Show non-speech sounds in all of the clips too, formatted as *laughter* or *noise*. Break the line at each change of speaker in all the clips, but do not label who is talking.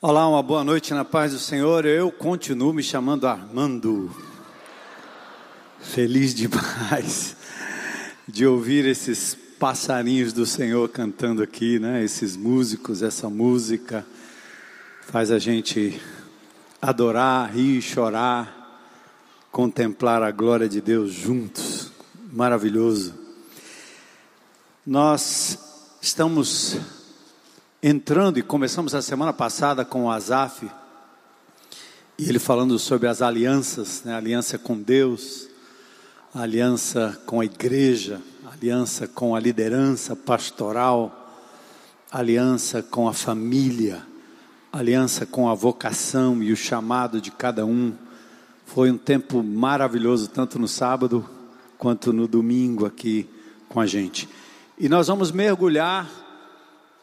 Olá, uma boa noite na paz do Senhor. Eu continuo me chamando Armando. Feliz demais *laughs* de ouvir esses passarinhos do Senhor cantando aqui, né? Esses músicos, essa música faz a gente adorar, rir, chorar, contemplar a glória de Deus juntos. Maravilhoso. Nós estamos entrando e começamos a semana passada com o Azaf, e ele falando sobre as alianças, né? aliança com Deus, aliança com a igreja, aliança com a liderança pastoral, aliança com a família, aliança com a vocação e o chamado de cada um. Foi um tempo maravilhoso, tanto no sábado quanto no domingo aqui com a gente. E nós vamos mergulhar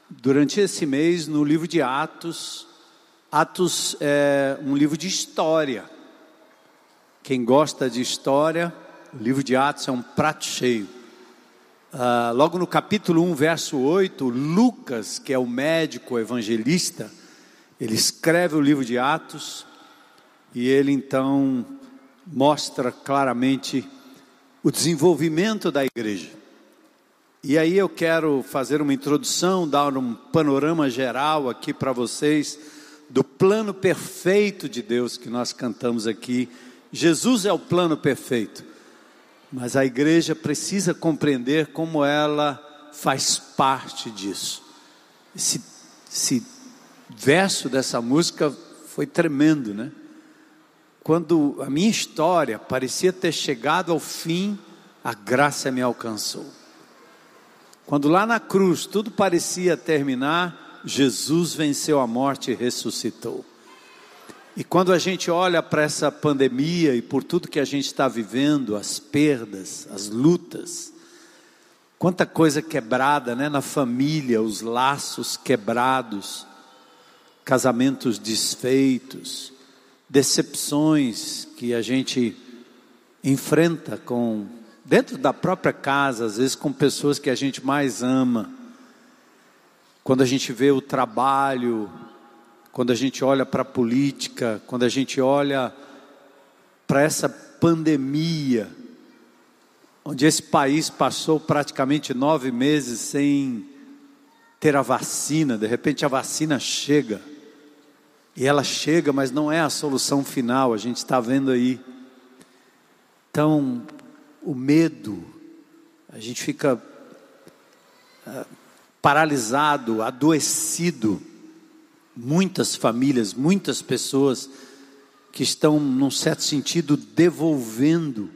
durante esse mês no livro de Atos. Atos é um livro de história. Quem gosta de história, o livro de Atos é um prato cheio. Uh, logo no capítulo 1, verso 8, Lucas, que é o médico evangelista, ele escreve o livro de Atos e ele então mostra claramente o desenvolvimento da igreja. E aí eu quero fazer uma introdução, dar um panorama geral aqui para vocês do plano perfeito de Deus que nós cantamos aqui. Jesus é o plano perfeito, mas a igreja precisa compreender como ela faz parte disso. Esse, esse verso dessa música foi tremendo, né? Quando a minha história parecia ter chegado ao fim, a graça me alcançou. Quando lá na cruz tudo parecia terminar, Jesus venceu a morte e ressuscitou. E quando a gente olha para essa pandemia e por tudo que a gente está vivendo, as perdas, as lutas, quanta coisa quebrada, né, na família, os laços quebrados, casamentos desfeitos, decepções que a gente enfrenta com dentro da própria casa, às vezes com pessoas que a gente mais ama. Quando a gente vê o trabalho, quando a gente olha para a política, quando a gente olha para essa pandemia, onde esse país passou praticamente nove meses sem ter a vacina, de repente a vacina chega, e ela chega, mas não é a solução final, a gente está vendo aí. Então, o medo, a gente fica uh, paralisado, adoecido. Muitas famílias, muitas pessoas que estão, num certo sentido, devolvendo,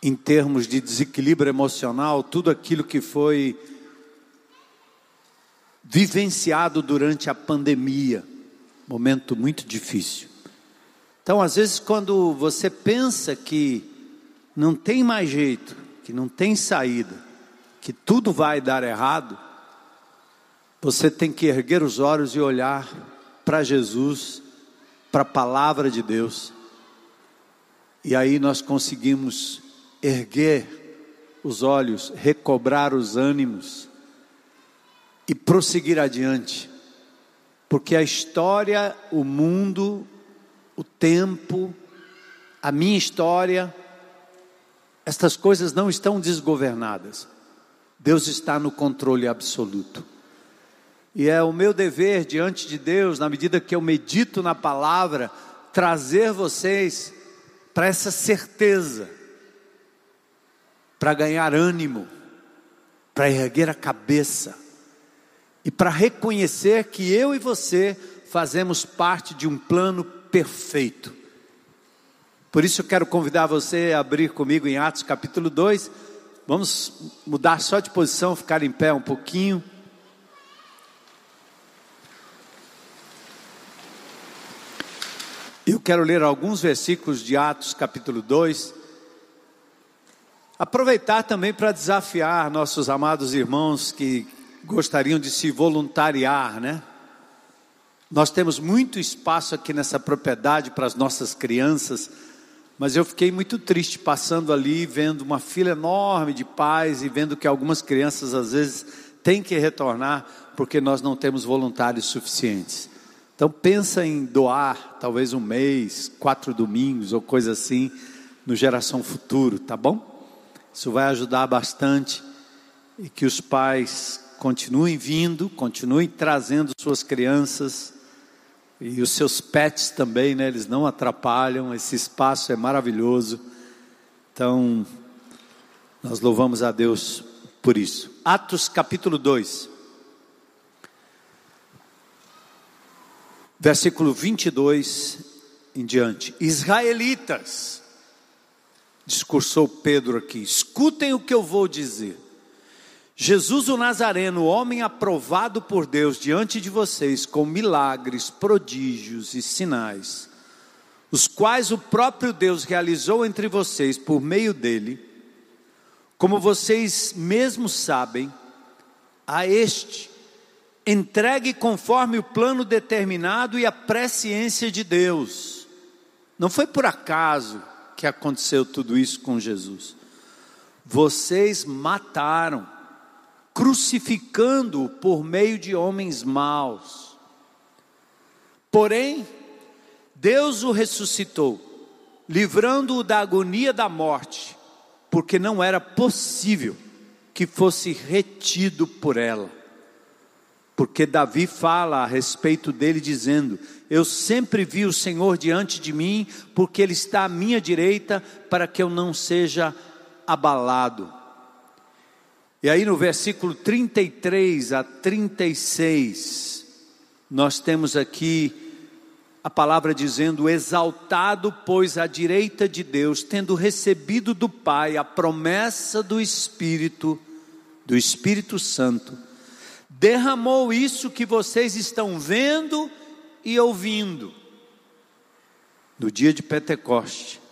em termos de desequilíbrio emocional, tudo aquilo que foi vivenciado durante a pandemia, momento muito difícil. Então, às vezes, quando você pensa que não tem mais jeito, que não tem saída, que tudo vai dar errado, você tem que erguer os olhos e olhar para Jesus, para a palavra de Deus. E aí nós conseguimos erguer os olhos, recobrar os ânimos e prosseguir adiante. Porque a história, o mundo, o tempo, a minha história, estas coisas não estão desgovernadas. Deus está no controle absoluto. E é o meu dever diante de Deus, na medida que eu medito na palavra, trazer vocês para essa certeza, para ganhar ânimo, para erguer a cabeça e para reconhecer que eu e você fazemos parte de um plano perfeito por isso eu quero convidar você a abrir comigo em Atos capítulo 2. Vamos mudar só de posição, ficar em pé um pouquinho. Eu quero ler alguns versículos de Atos capítulo 2. Aproveitar também para desafiar nossos amados irmãos que gostariam de se voluntariar, né? Nós temos muito espaço aqui nessa propriedade para as nossas crianças mas eu fiquei muito triste passando ali, vendo uma fila enorme de pais e vendo que algumas crianças às vezes tem que retornar porque nós não temos voluntários suficientes. Então pensa em doar talvez um mês, quatro domingos ou coisa assim no Geração Futuro, tá bom? Isso vai ajudar bastante e que os pais continuem vindo, continuem trazendo suas crianças e os seus pets também, né? Eles não atrapalham. Esse espaço é maravilhoso. Então, nós louvamos a Deus por isso. Atos capítulo 2. Versículo 22 em diante. Israelitas, discursou Pedro aqui, escutem o que eu vou dizer. Jesus o Nazareno, homem aprovado por Deus diante de vocês com milagres, prodígios e sinais, os quais o próprio Deus realizou entre vocês por meio dele, como vocês mesmos sabem, a este entregue conforme o plano determinado e a presciência de Deus. Não foi por acaso que aconteceu tudo isso com Jesus. Vocês mataram, crucificando-o por meio de homens maus. Porém, Deus o ressuscitou, livrando-o da agonia da morte, porque não era possível que fosse retido por ela. Porque Davi fala a respeito dele, dizendo: Eu sempre vi o Senhor diante de mim, porque Ele está à minha direita, para que eu não seja abalado. E aí no versículo 33 a 36, nós temos aqui a palavra dizendo: Exaltado, pois, à direita de Deus, tendo recebido do Pai a promessa do Espírito, do Espírito Santo derramou isso que vocês estão vendo e ouvindo no dia de Pentecoste.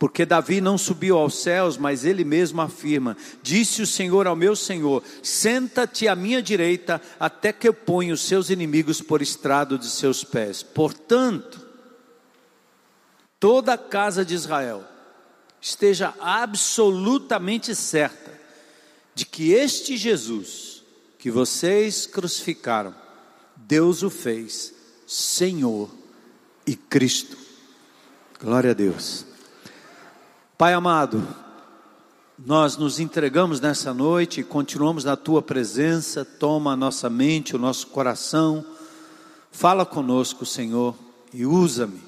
Porque Davi não subiu aos céus, mas ele mesmo afirma: Disse o Senhor ao meu Senhor: Senta-te à minha direita, até que eu ponha os seus inimigos por estrado de seus pés. Portanto, toda a casa de Israel esteja absolutamente certa de que este Jesus, que vocês crucificaram, Deus o fez Senhor e Cristo. Glória a Deus. Pai amado, nós nos entregamos nessa noite continuamos na tua presença. Toma a nossa mente, o nosso coração. Fala conosco, Senhor, e usa-me.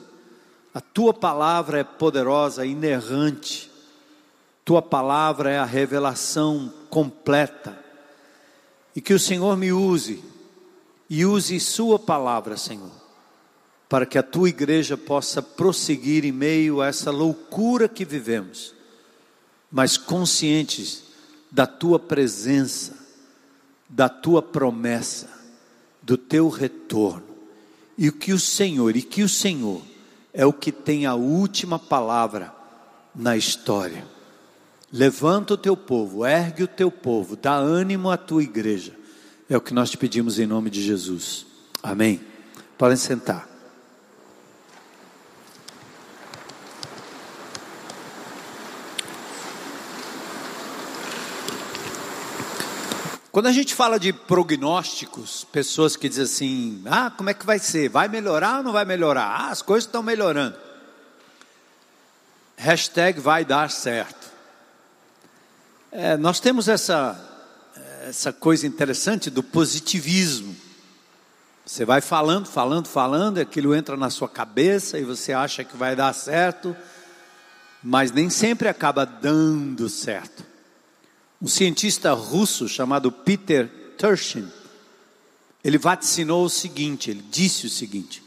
A tua palavra é poderosa, inerrante. Tua palavra é a revelação completa e que o Senhor me use e use Sua palavra, Senhor, para que a tua igreja possa prosseguir em meio a essa loucura que vivemos, mas conscientes da tua presença, da tua promessa, do teu retorno, e que o Senhor, e que o Senhor é o que tem a última palavra na história. Levanta o teu povo, ergue o teu povo, dá ânimo à tua igreja. É o que nós te pedimos em nome de Jesus. Amém. Podem sentar. Quando a gente fala de prognósticos, pessoas que dizem assim: ah, como é que vai ser? Vai melhorar ou não vai melhorar? Ah, as coisas estão melhorando. Hashtag vai dar certo. É, nós temos essa, essa coisa interessante do positivismo. Você vai falando, falando, falando, e aquilo entra na sua cabeça e você acha que vai dar certo, mas nem sempre acaba dando certo. Um cientista russo chamado Peter Turshin, ele vaticinou o seguinte, ele disse o seguinte: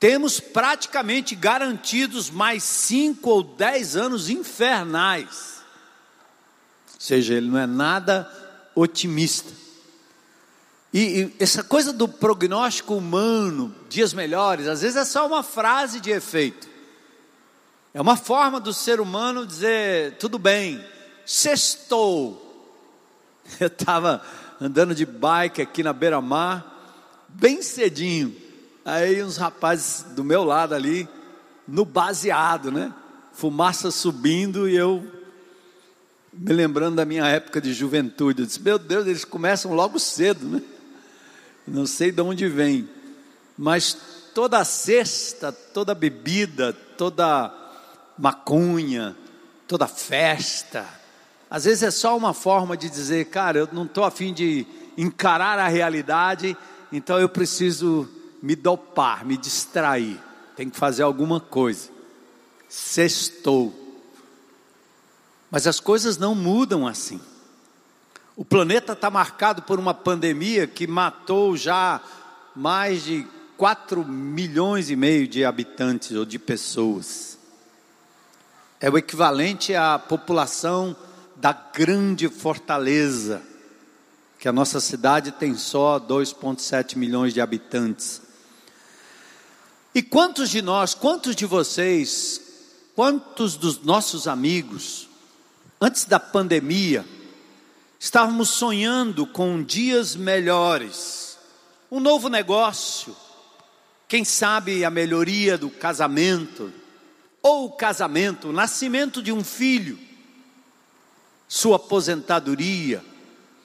temos praticamente garantidos mais cinco ou dez anos infernais ou seja, ele não é nada otimista. E, e, essa coisa do prognóstico humano, dias melhores, às vezes é só uma frase de efeito. É uma forma do ser humano dizer: tudo bem, sextou. *laughs* Eu estava andando de bike aqui na beira-mar, bem cedinho. Aí uns rapazes do meu lado ali, no baseado, né? Fumaça subindo e eu Me lembrando da minha época de juventude, eu disse: Meu Deus, eles começam logo cedo, né? Não sei de onde vem, mas toda cesta, toda bebida, toda maconha, toda festa, às vezes é só uma forma de dizer, cara, eu não estou afim de encarar a realidade, então eu preciso me dopar, me distrair, tem que fazer alguma coisa. Sextou. Mas as coisas não mudam assim. O planeta está marcado por uma pandemia que matou já mais de 4 milhões e meio de habitantes ou de pessoas. É o equivalente à população da grande fortaleza, que a nossa cidade tem só 2,7 milhões de habitantes. E quantos de nós, quantos de vocês, quantos dos nossos amigos, antes da pandemia, estávamos sonhando com dias melhores, um novo negócio, quem sabe a melhoria do casamento, ou o casamento, o nascimento de um filho, sua aposentadoria,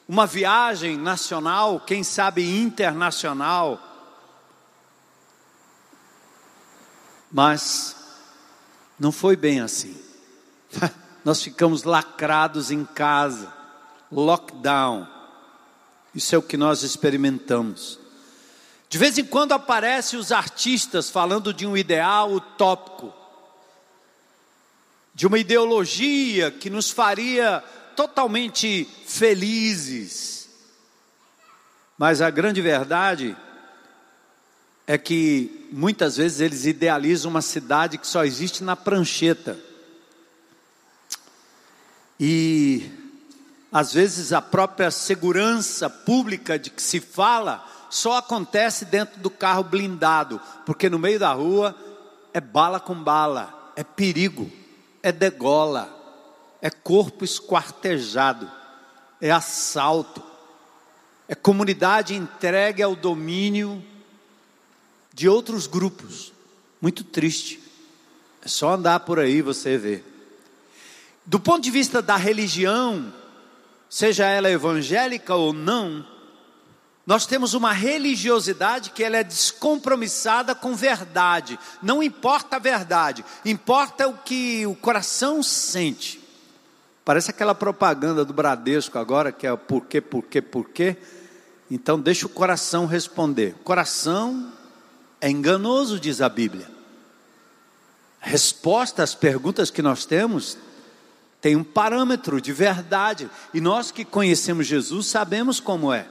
uma viagem nacional, quem sabe internacional. Mas não foi bem assim. *laughs* Nós ficamos lacrados em casa, lockdown. Isso é o que nós experimentamos. De vez em quando aparecem os artistas falando de um ideal utópico de uma ideologia que nos faria totalmente felizes. Mas a grande verdade é que muitas vezes eles idealizam uma cidade que só existe na prancheta. E às vezes a própria segurança pública de que se fala só acontece dentro do carro blindado, porque no meio da rua é bala com bala, é perigo é degola, é corpo esquartejado, é assalto, é comunidade entregue ao domínio de outros grupos. Muito triste. É só andar por aí você vê. Do ponto de vista da religião, seja ela evangélica ou não, nós temos uma religiosidade que ela é descompromissada com verdade. Não importa a verdade, importa o que o coração sente. Parece aquela propaganda do Bradesco agora, que é o porquê, porquê, porquê. Então deixa o coração responder. Coração é enganoso, diz a Bíblia. Resposta às perguntas que nós temos tem um parâmetro de verdade. E nós que conhecemos Jesus sabemos como é.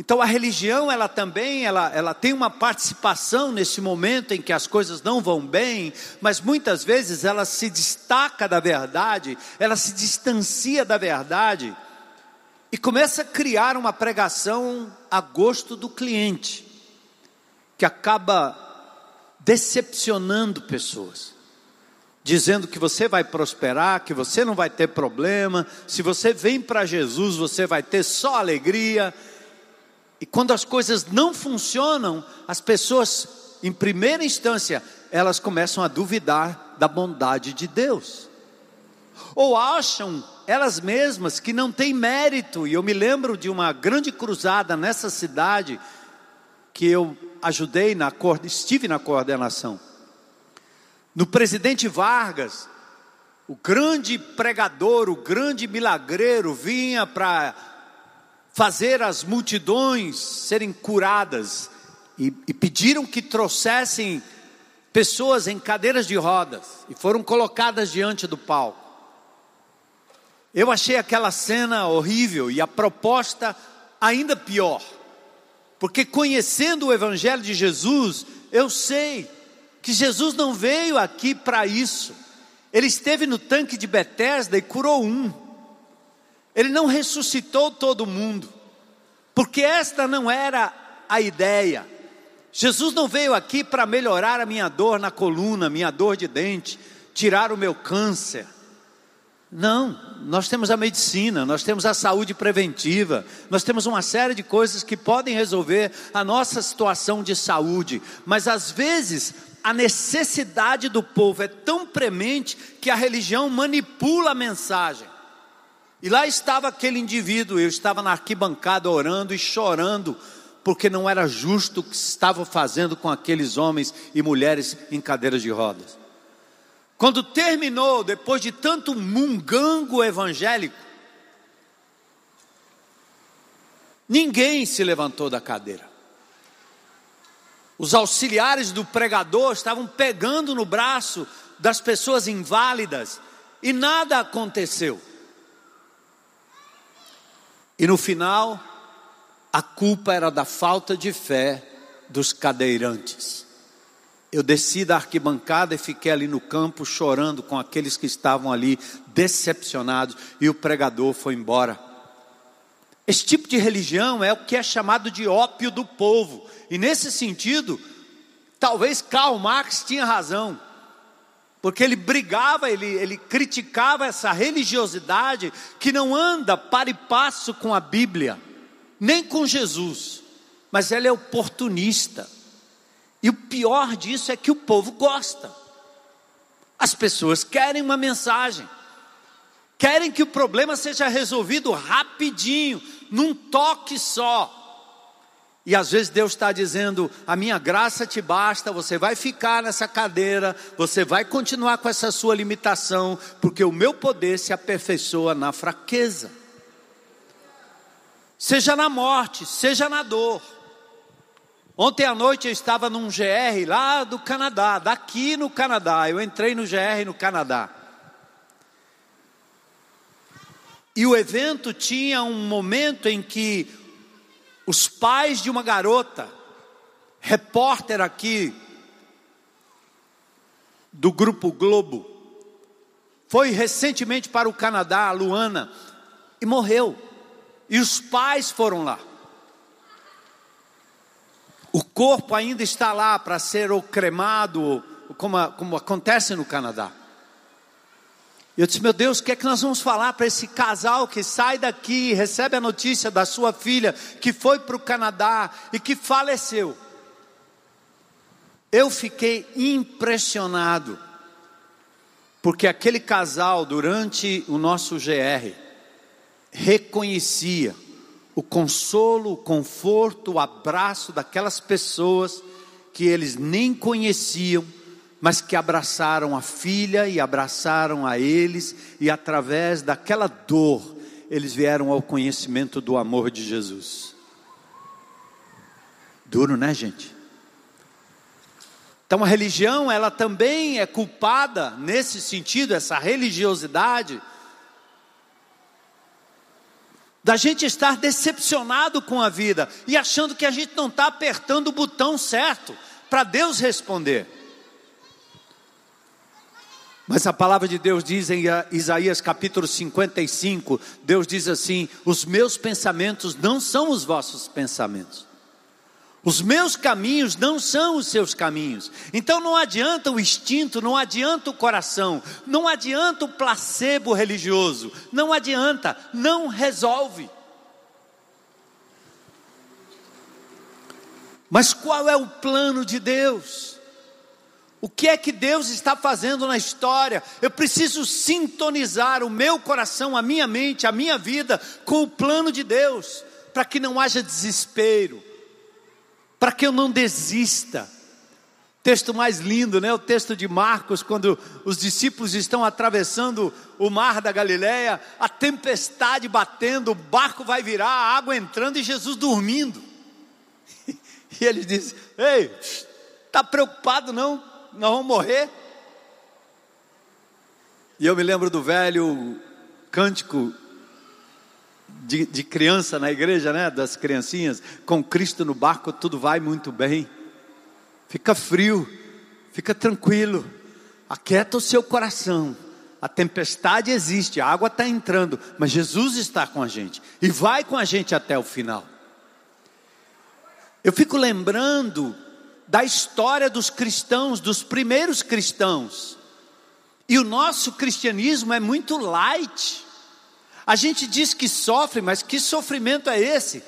Então a religião, ela também, ela, ela tem uma participação nesse momento em que as coisas não vão bem, mas muitas vezes ela se destaca da verdade, ela se distancia da verdade e começa a criar uma pregação a gosto do cliente, que acaba decepcionando pessoas dizendo que você vai prosperar, que você não vai ter problema, se você vem para Jesus, você vai ter só alegria. E quando as coisas não funcionam, as pessoas, em primeira instância, elas começam a duvidar da bondade de Deus. Ou acham elas mesmas que não têm mérito. E eu me lembro de uma grande cruzada nessa cidade que eu ajudei na estive na coordenação. No presidente Vargas, o grande pregador, o grande milagreiro vinha para fazer as multidões serem curadas e, e pediram que trouxessem pessoas em cadeiras de rodas e foram colocadas diante do palco. Eu achei aquela cena horrível e a proposta ainda pior, porque conhecendo o Evangelho de Jesus, eu sei que Jesus não veio aqui para isso. Ele esteve no tanque de Betesda e curou um. Ele não ressuscitou todo mundo, porque esta não era a ideia. Jesus não veio aqui para melhorar a minha dor na coluna, minha dor de dente, tirar o meu câncer. Não, nós temos a medicina, nós temos a saúde preventiva, nós temos uma série de coisas que podem resolver a nossa situação de saúde, mas às vezes a necessidade do povo é tão premente que a religião manipula a mensagem. E lá estava aquele indivíduo, eu estava na arquibancada orando e chorando, porque não era justo o que estava fazendo com aqueles homens e mulheres em cadeiras de rodas. Quando terminou, depois de tanto mungango evangélico, ninguém se levantou da cadeira. Os auxiliares do pregador estavam pegando no braço das pessoas inválidas e nada aconteceu. E no final, a culpa era da falta de fé dos cadeirantes. Eu desci da arquibancada e fiquei ali no campo chorando com aqueles que estavam ali decepcionados e o pregador foi embora. Esse tipo de religião é o que é chamado de ópio do povo. E nesse sentido, talvez Karl Marx tinha razão, porque ele brigava, ele, ele criticava essa religiosidade que não anda para e passo com a Bíblia, nem com Jesus, mas ela é oportunista. E o pior disso é que o povo gosta. As pessoas querem uma mensagem, querem que o problema seja resolvido rapidinho, num toque só. E às vezes Deus está dizendo: a minha graça te basta, você vai ficar nessa cadeira, você vai continuar com essa sua limitação, porque o meu poder se aperfeiçoa na fraqueza. Seja na morte, seja na dor. Ontem à noite eu estava num GR lá do Canadá, daqui no Canadá. Eu entrei no GR no Canadá. E o evento tinha um momento em que os pais de uma garota, repórter aqui do Grupo Globo, foi recentemente para o Canadá, Luana, e morreu. E os pais foram lá. O corpo ainda está lá para ser ou cremado, como, como acontece no Canadá. Eu disse, meu Deus, o que é que nós vamos falar para esse casal que sai daqui e recebe a notícia da sua filha que foi para o Canadá e que faleceu? Eu fiquei impressionado, porque aquele casal, durante o nosso GR, reconhecia o consolo, o conforto, o abraço daquelas pessoas que eles nem conheciam mas que abraçaram a filha e abraçaram a eles, e através daquela dor, eles vieram ao conhecimento do amor de Jesus. Duro, né, gente? Então a religião, ela também é culpada nesse sentido, essa religiosidade, da gente estar decepcionado com a vida e achando que a gente não está apertando o botão certo para Deus responder. Mas a palavra de Deus diz em Isaías capítulo 55, Deus diz assim: Os meus pensamentos não são os vossos pensamentos. Os meus caminhos não são os seus caminhos. Então não adianta o instinto, não adianta o coração, não adianta o placebo religioso, não adianta, não resolve. Mas qual é o plano de Deus? O que é que Deus está fazendo na história? Eu preciso sintonizar o meu coração, a minha mente, a minha vida com o plano de Deus, para que não haja desespero, para que eu não desista. Texto mais lindo, né? O texto de Marcos, quando os discípulos estão atravessando o mar da Galileia, a tempestade batendo, o barco vai virar, a água entrando e Jesus dormindo. *laughs* E ele diz: Ei, está preocupado não? Nós vamos morrer. E eu me lembro do velho cântico de, de, criança na igreja, né? Das criancinhas, com Cristo no barco tudo vai muito bem. Fica frio, fica tranquilo, aquieta o seu coração. A tempestade existe, a água está entrando, mas Jesus está com a gente e vai com a gente até o final. Eu fico lembrando da história dos cristãos, dos primeiros cristãos. E o nosso cristianismo é muito light. A gente diz que sofre, mas que sofrimento é esse?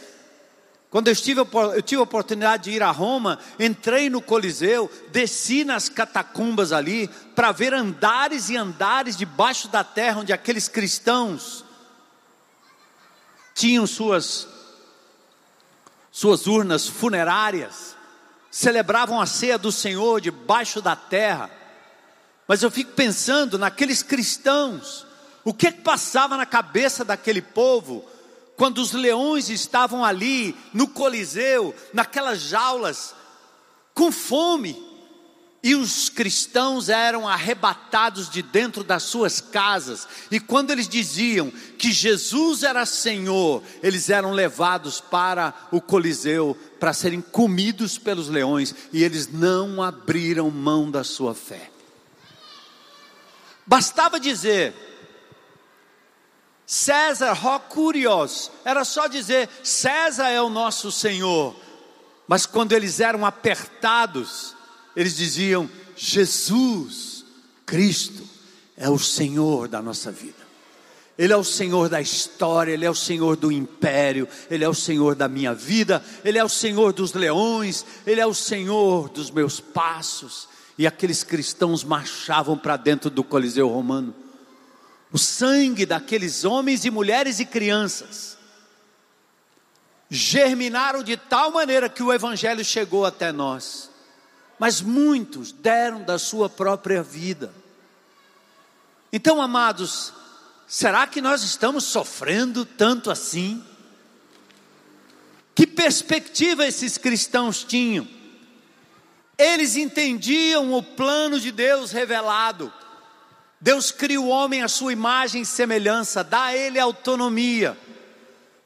Quando eu, estive, eu tive a oportunidade de ir a Roma, entrei no Coliseu, desci nas catacumbas ali, para ver andares e andares debaixo da terra, onde aqueles cristãos tinham suas suas urnas funerárias, celebravam a ceia do Senhor debaixo da terra. Mas eu fico pensando naqueles cristãos, o que, é que passava na cabeça daquele povo quando os leões estavam ali no Coliseu, naquelas jaulas, com fome, e os cristãos eram arrebatados de dentro das suas casas, e quando eles diziam que Jesus era Senhor, eles eram levados para o Coliseu para serem comidos pelos leões, e eles não abriram mão da sua fé. Bastava dizer, César Rocurios, era só dizer, César é o nosso Senhor, mas quando eles eram apertados, eles diziam: Jesus Cristo é o Senhor da nossa vida. Ele é o Senhor da história, Ele é o Senhor do império, Ele é o Senhor da minha vida, Ele é o Senhor dos leões, Ele é o Senhor dos meus passos. E aqueles cristãos marchavam para dentro do Coliseu Romano. O sangue daqueles homens e mulheres e crianças germinaram de tal maneira que o Evangelho chegou até nós mas muitos deram da sua própria vida. Então, amados, será que nós estamos sofrendo tanto assim? Que perspectiva esses cristãos tinham? Eles entendiam o plano de Deus revelado. Deus cria o homem à sua imagem e semelhança, dá a ele autonomia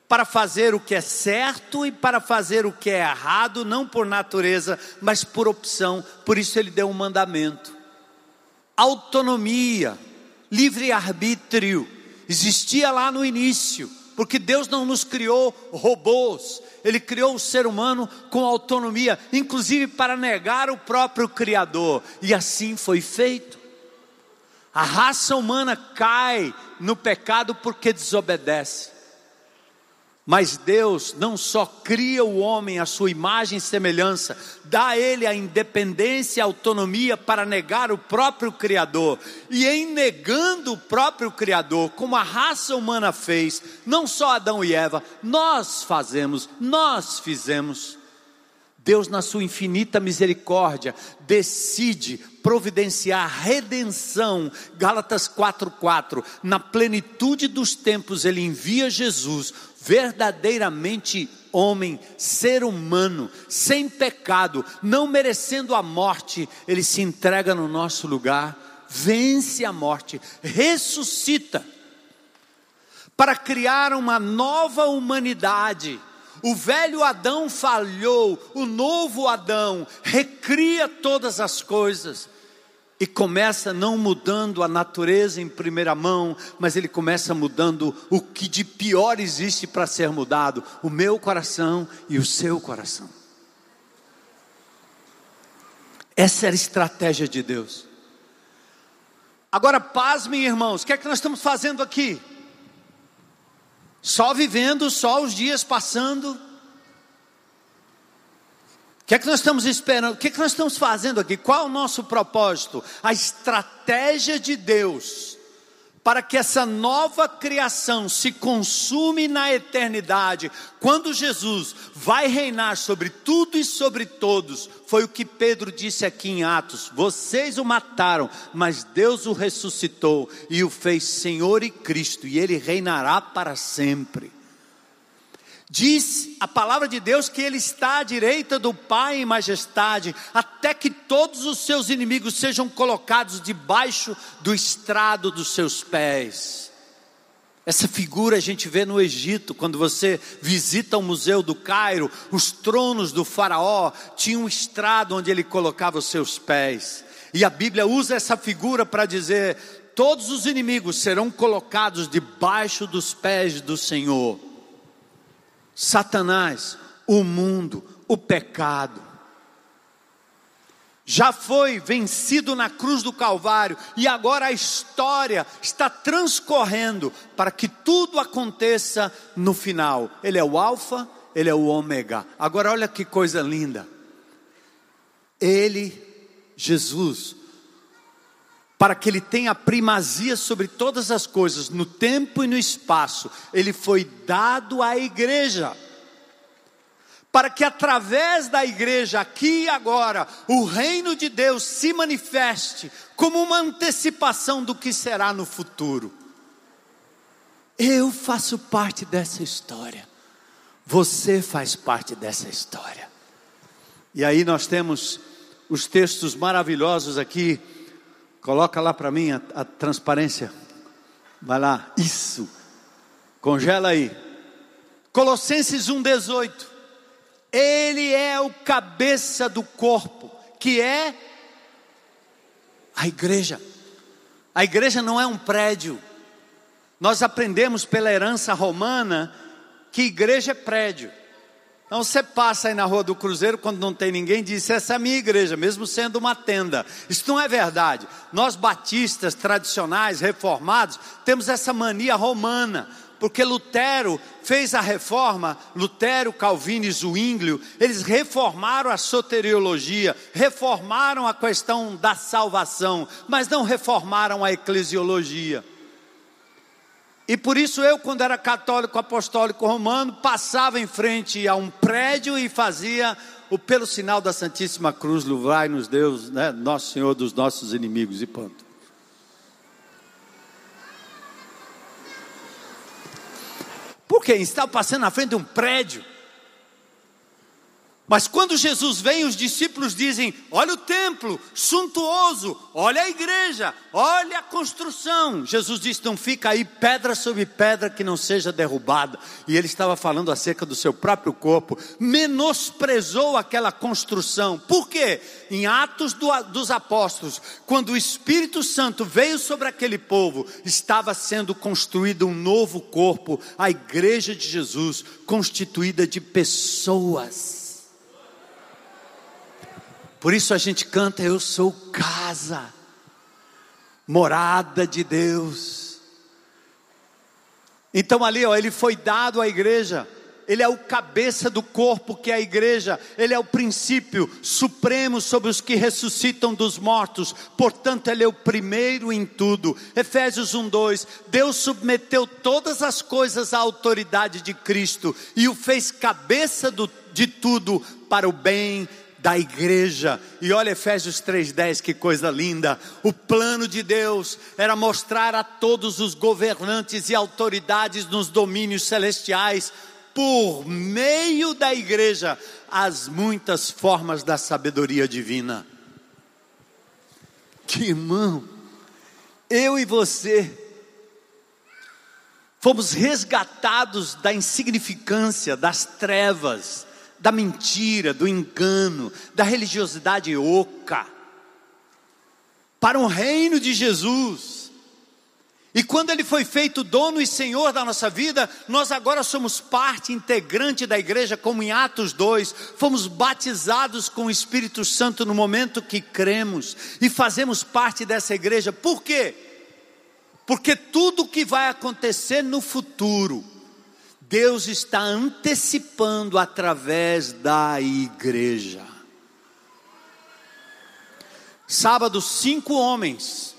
para fazer o que é certo e para fazer o que é errado, não por natureza, mas por opção. Por isso ele deu um mandamento. Autonomia, livre-arbítrio, existia lá no início, porque Deus não nos criou robôs, Ele criou o ser humano com autonomia, inclusive para negar o próprio Criador, e assim foi feito. A raça humana cai no pecado porque desobedece. Mas Deus não só cria o homem à sua imagem e semelhança, dá a ele a independência e a autonomia para negar o próprio Criador. E em negando o próprio Criador, como a raça humana fez, não só Adão e Eva, nós fazemos, nós fizemos. Deus, na sua infinita misericórdia, decide providenciar redenção. Gálatas 4:4. Na plenitude dos tempos ele envia Jesus, verdadeiramente homem, ser humano, sem pecado, não merecendo a morte, ele se entrega no nosso lugar, vence a morte, ressuscita para criar uma nova humanidade. O velho Adão falhou, o novo Adão recria todas as coisas e começa não mudando a natureza em primeira mão, mas ele começa mudando o que de pior existe para ser mudado: o meu coração e o seu coração. Essa era a estratégia de Deus. Agora, pasmem, irmãos, o que é que nós estamos fazendo aqui? Só vivendo, só os dias passando, que é que nós estamos esperando? O que é que nós estamos fazendo aqui? Qual é o nosso propósito? A estratégia de Deus para que essa nova criação se consume na eternidade, quando Jesus vai reinar sobre tudo e sobre todos, foi o que Pedro disse aqui em Atos: vocês o mataram, mas Deus o ressuscitou e o fez Senhor e Cristo, e ele reinará para sempre. Diz a palavra de Deus que Ele está à direita do Pai em majestade, até que todos os seus inimigos sejam colocados debaixo do estrado dos seus pés. Essa figura a gente vê no Egito, quando você visita o Museu do Cairo, os tronos do Faraó tinham um estrado onde ele colocava os seus pés. E a Bíblia usa essa figura para dizer: todos os inimigos serão colocados debaixo dos pés do Senhor. Satanás, o mundo, o pecado. Já foi vencido na cruz do Calvário e agora a história está transcorrendo para que tudo aconteça no final. Ele é o Alfa, ele é o Ômega. Agora olha que coisa linda. Ele, Jesus, para que ele tenha primazia sobre todas as coisas, no tempo e no espaço, ele foi dado à igreja. Para que através da igreja, aqui e agora, o reino de Deus se manifeste como uma antecipação do que será no futuro. Eu faço parte dessa história, você faz parte dessa história. E aí nós temos os textos maravilhosos aqui Coloca lá para mim a, a transparência. Vai lá, isso. Congela aí. Colossenses 1,18. Ele é o cabeça do corpo, que é a igreja. A igreja não é um prédio. Nós aprendemos pela herança romana que igreja é prédio. Então você passa aí na rua do Cruzeiro quando não tem ninguém, diz: essa é a minha igreja, mesmo sendo uma tenda. Isso não é verdade. Nós batistas tradicionais, reformados, temos essa mania romana, porque Lutero fez a reforma, Lutero, Calvino e Zwinglio, eles reformaram a soteriologia, reformaram a questão da salvação, mas não reformaram a eclesiologia. E por isso eu, quando era católico apostólico romano, passava em frente a um prédio e fazia o pelo sinal da Santíssima Cruz, louvai-nos Deus, né, nosso Senhor dos nossos inimigos e ponto. Por quê? Estava passando na frente de um prédio mas quando Jesus vem, os discípulos dizem: Olha o templo, suntuoso, olha a igreja, olha a construção. Jesus disse: Não fica aí pedra sobre pedra que não seja derrubada. E ele estava falando acerca do seu próprio corpo, menosprezou aquela construção. Por quê? Em Atos do, dos Apóstolos, quando o Espírito Santo veio sobre aquele povo, estava sendo construído um novo corpo, a igreja de Jesus, constituída de pessoas por isso a gente canta: Eu sou casa, morada de Deus. Então ali, ó, ele foi dado à igreja. Ele é o cabeça do corpo que é a igreja, ele é o princípio supremo sobre os que ressuscitam dos mortos, portanto, ele é o primeiro em tudo. Efésios 1:2. Deus submeteu todas as coisas à autoridade de Cristo e o fez cabeça do, de tudo para o bem da igreja. E olha Efésios 3:10, que coisa linda. O plano de Deus era mostrar a todos os governantes e autoridades nos domínios celestiais por meio da igreja as muitas formas da sabedoria divina. Que irmão, eu e você fomos resgatados da insignificância, das trevas, da mentira, do engano, da religiosidade oca, para o reino de Jesus. E quando ele foi feito dono e senhor da nossa vida, nós agora somos parte integrante da igreja, como em Atos 2, fomos batizados com o Espírito Santo no momento que cremos e fazemos parte dessa igreja. Por quê? Porque tudo que vai acontecer no futuro, Deus está antecipando através da igreja. Sábado, cinco homens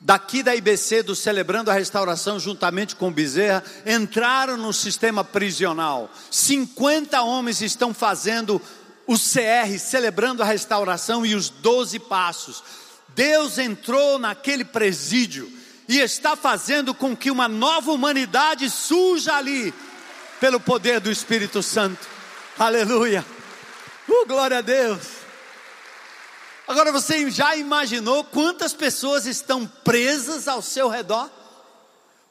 daqui da IBC do Celebrando a Restauração, juntamente com Bezerra, entraram no sistema prisional. 50 homens estão fazendo o CR, celebrando a restauração e os 12 passos. Deus entrou naquele presídio e está fazendo com que uma nova humanidade surja ali, pelo poder do Espírito Santo. Aleluia! Uh, glória a Deus! Agora você já imaginou quantas pessoas estão presas ao seu redor?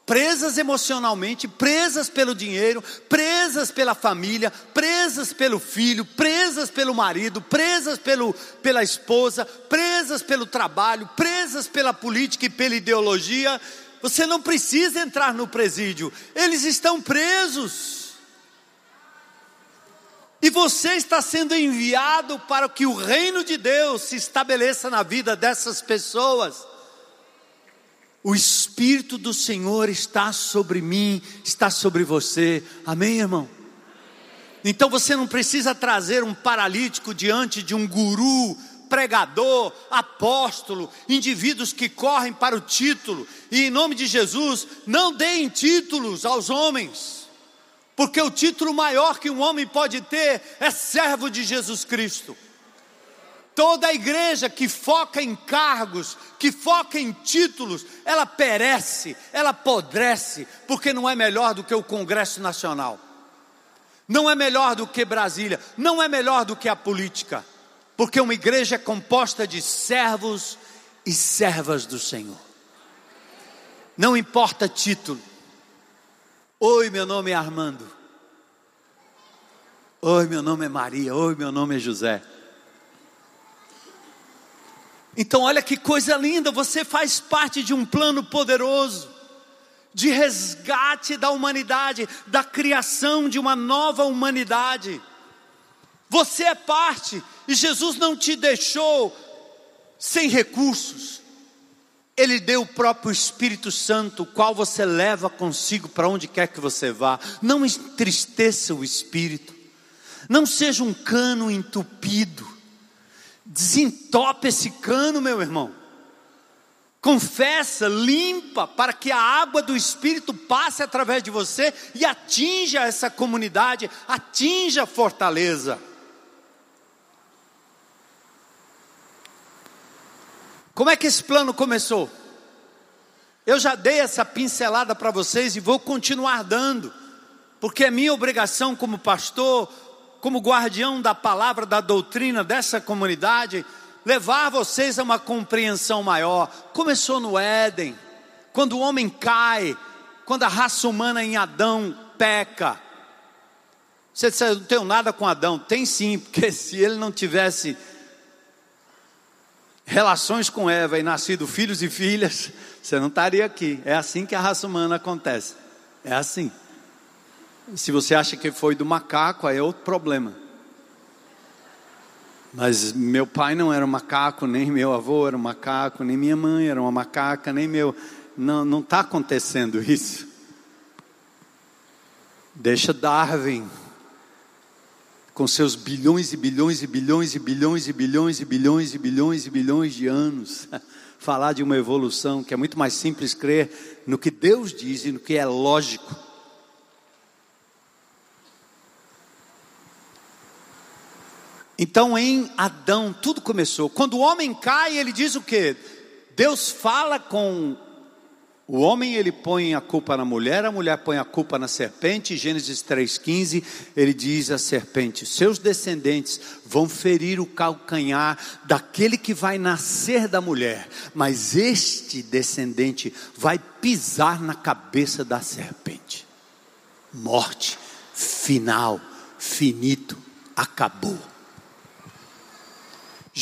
Presas emocionalmente, presas pelo dinheiro, presas pela família, presas pelo filho, presas pelo marido, presas pelo, pela esposa, presas pelo trabalho, presas pela política e pela ideologia. Você não precisa entrar no presídio, eles estão presos. E você está sendo enviado para que o reino de Deus se estabeleça na vida dessas pessoas. O Espírito do Senhor está sobre mim, está sobre você. Amém, irmão? Então você não precisa trazer um paralítico diante de um guru pregador, apóstolo, indivíduos que correm para o título, e em nome de Jesus, não deem títulos aos homens, porque o título maior que um homem pode ter é servo de Jesus Cristo. Toda a igreja que foca em cargos, que foca em títulos, ela perece, ela apodrece, porque não é melhor do que o Congresso Nacional, não é melhor do que Brasília, não é melhor do que a política, porque uma igreja é composta de servos e servas do Senhor. Não importa título. Oi, meu nome é Armando. Oi, meu nome é Maria. Oi, meu nome é José. Então, olha que coisa linda, você faz parte de um plano poderoso de resgate da humanidade, da criação de uma nova humanidade. Você é parte, e Jesus não te deixou sem recursos. Ele deu o próprio Espírito Santo, o qual você leva consigo para onde quer que você vá. Não entristeça o espírito. Não seja um cano entupido. Desentope esse cano, meu irmão. Confessa, limpa, para que a água do Espírito passe através de você e atinja essa comunidade, atinja a fortaleza. Como é que esse plano começou? Eu já dei essa pincelada para vocês e vou continuar dando, porque é minha obrigação como pastor, como guardião da palavra, da doutrina dessa comunidade, levar vocês a uma compreensão maior. Começou no Éden, quando o homem cai, quando a raça humana em Adão peca. Você disse, eu não tenho nada com Adão. Tem sim, *laughs* porque se ele não tivesse relações com Eva e nascido filhos e filhas, *laughs* você não estaria aqui. É assim que a raça humana acontece. É assim. Se você acha que foi do macaco, aí é outro problema. Mas meu pai não era um macaco, nem meu avô era um macaco, nem minha mãe era uma macaca, nem meu. Não está acontecendo isso. Deixa Darwin, com seus bilhões e bilhões e bilhões e bilhões e bilhões e bilhões e bilhões e bilhões de anos, *laughs* falar de uma evolução que é muito mais simples crer no que Deus diz e no que é lógico. Então em Adão tudo começou. Quando o homem cai, ele diz o que? Deus fala com o homem, ele põe a culpa na mulher, a mulher põe a culpa na serpente. Gênesis 3,15, ele diz à serpente: Seus descendentes vão ferir o calcanhar daquele que vai nascer da mulher, mas este descendente vai pisar na cabeça da serpente. Morte, final, finito, acabou.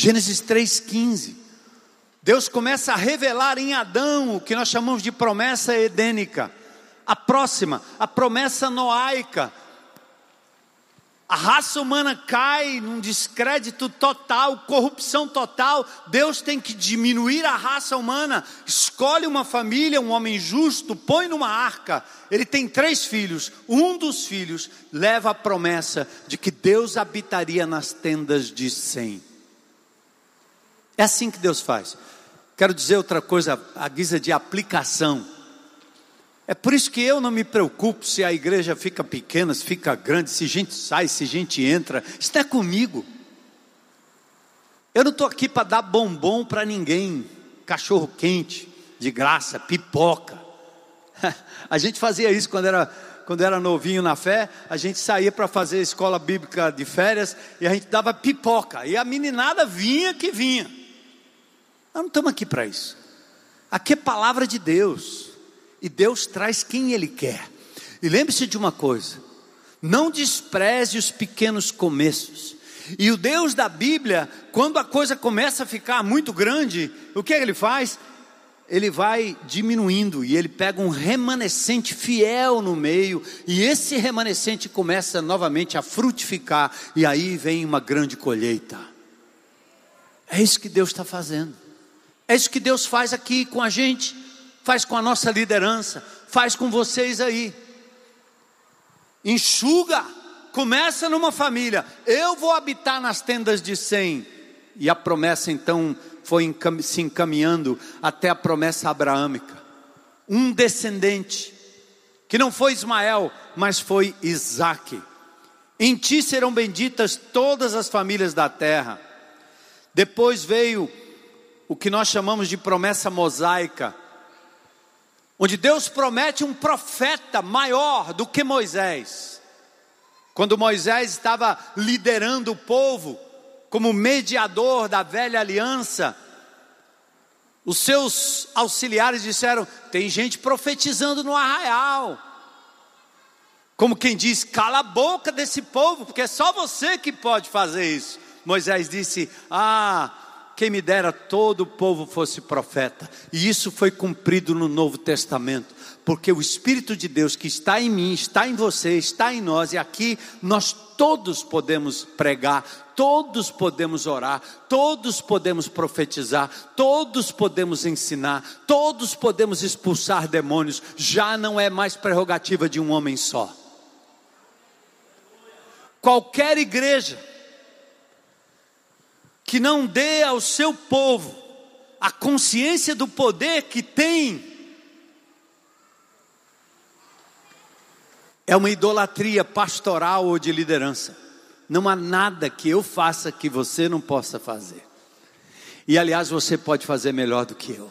Gênesis 3,15. Deus começa a revelar em Adão o que nós chamamos de promessa edênica. A próxima, a promessa noaica. A raça humana cai num descrédito total, corrupção total. Deus tem que diminuir a raça humana. Escolhe uma família, um homem justo, põe numa arca. Ele tem três filhos. Um dos filhos leva a promessa de que Deus habitaria nas tendas de Sem. É assim que Deus faz. Quero dizer outra coisa, a guisa de aplicação. É por isso que eu não me preocupo se a igreja fica pequena, se fica grande, se gente sai, se gente entra. Está comigo. Eu não estou aqui para dar bombom para ninguém, cachorro quente, de graça, pipoca. *laughs* A gente fazia isso quando era, quando era novinho na fé, a gente saía para fazer escola bíblica de férias e a gente dava pipoca. E a meninada vinha que vinha. Nós não estamos aqui para isso. Aqui é palavra de Deus. E Deus traz quem Ele quer. E lembre-se de uma coisa: não despreze os pequenos começos. E o Deus da Bíblia, quando a coisa começa a ficar muito grande, o que, é que ele faz? Ele vai diminuindo e ele pega um remanescente fiel no meio, e esse remanescente começa novamente a frutificar, e aí vem uma grande colheita. É isso que Deus está fazendo. É isso que Deus faz aqui com a gente, faz com a nossa liderança, faz com vocês aí. Enxuga, começa numa família. Eu vou habitar nas tendas de Sem. E a promessa então foi se encaminhando até a promessa abraâmica. Um descendente, que não foi Ismael, mas foi Isaque. Em ti serão benditas todas as famílias da terra. Depois veio o que nós chamamos de promessa mosaica, onde Deus promete um profeta maior do que Moisés. Quando Moisés estava liderando o povo como mediador da velha aliança, os seus auxiliares disseram: tem gente profetizando no arraial. Como quem diz, cala a boca desse povo, porque é só você que pode fazer isso. Moisés disse: Ah, quem me dera todo o povo fosse profeta. E isso foi cumprido no Novo Testamento, porque o Espírito de Deus que está em mim, está em você, está em nós, e aqui nós todos podemos pregar, todos podemos orar, todos podemos profetizar, todos podemos ensinar, todos podemos expulsar demônios, já não é mais prerrogativa de um homem só. Qualquer igreja que não dê ao seu povo a consciência do poder que tem, é uma idolatria pastoral ou de liderança. Não há nada que eu faça que você não possa fazer. E aliás, você pode fazer melhor do que eu,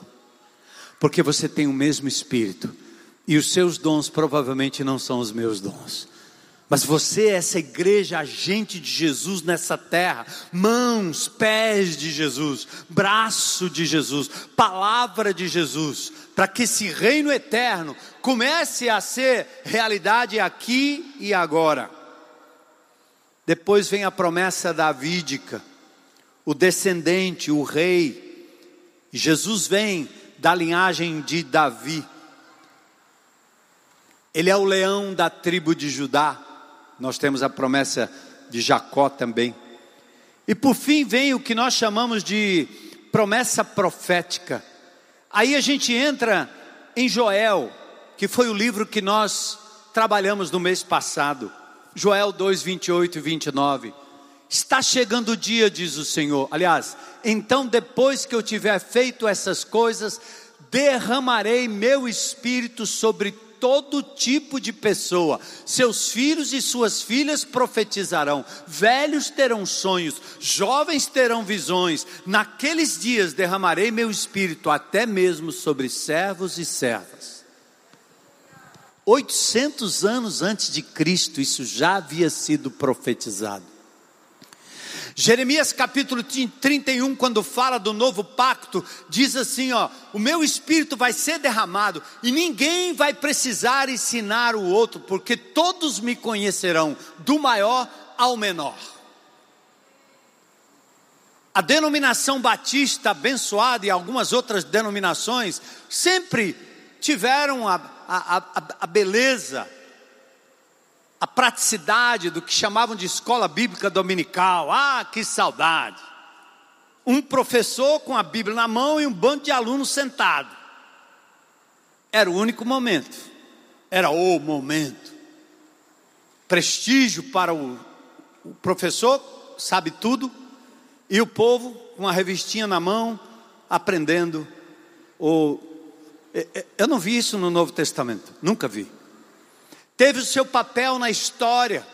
porque você tem o mesmo espírito, e os seus dons provavelmente não são os meus dons. Mas você é essa igreja agente de Jesus nessa terra, mãos, pés de Jesus, braço de Jesus, palavra de Jesus, para que esse reino eterno comece a ser realidade aqui e agora. Depois vem a promessa davídica, o descendente, o rei. Jesus vem da linhagem de Davi. Ele é o leão da tribo de Judá nós temos a promessa de Jacó também. E por fim vem o que nós chamamos de promessa profética. Aí a gente entra em Joel, que foi o livro que nós trabalhamos no mês passado. Joel 2, 28 e 29. Está chegando o dia, diz o Senhor. Aliás, então depois que eu tiver feito essas coisas, derramarei meu espírito sobre todo tipo de pessoa. Seus filhos e suas filhas profetizarão, velhos terão sonhos, jovens terão visões. Naqueles dias derramarei meu espírito até mesmo sobre servos e servas. 800 anos antes de Cristo, isso já havia sido profetizado. Jeremias capítulo 31, quando fala do novo pacto, diz assim: ó, o meu espírito vai ser derramado e ninguém vai precisar ensinar o outro, porque todos me conhecerão, do maior ao menor. A denominação batista abençoada e algumas outras denominações sempre tiveram a, a, a, a beleza, a praticidade do que chamavam de escola bíblica dominical. Ah, que saudade! Um professor com a Bíblia na mão e um bando de alunos sentado. Era o único momento. Era o momento. Prestígio para o, o professor, sabe tudo, e o povo com a revistinha na mão, aprendendo. Eu não vi isso no Novo Testamento, nunca vi teve o seu papel na história,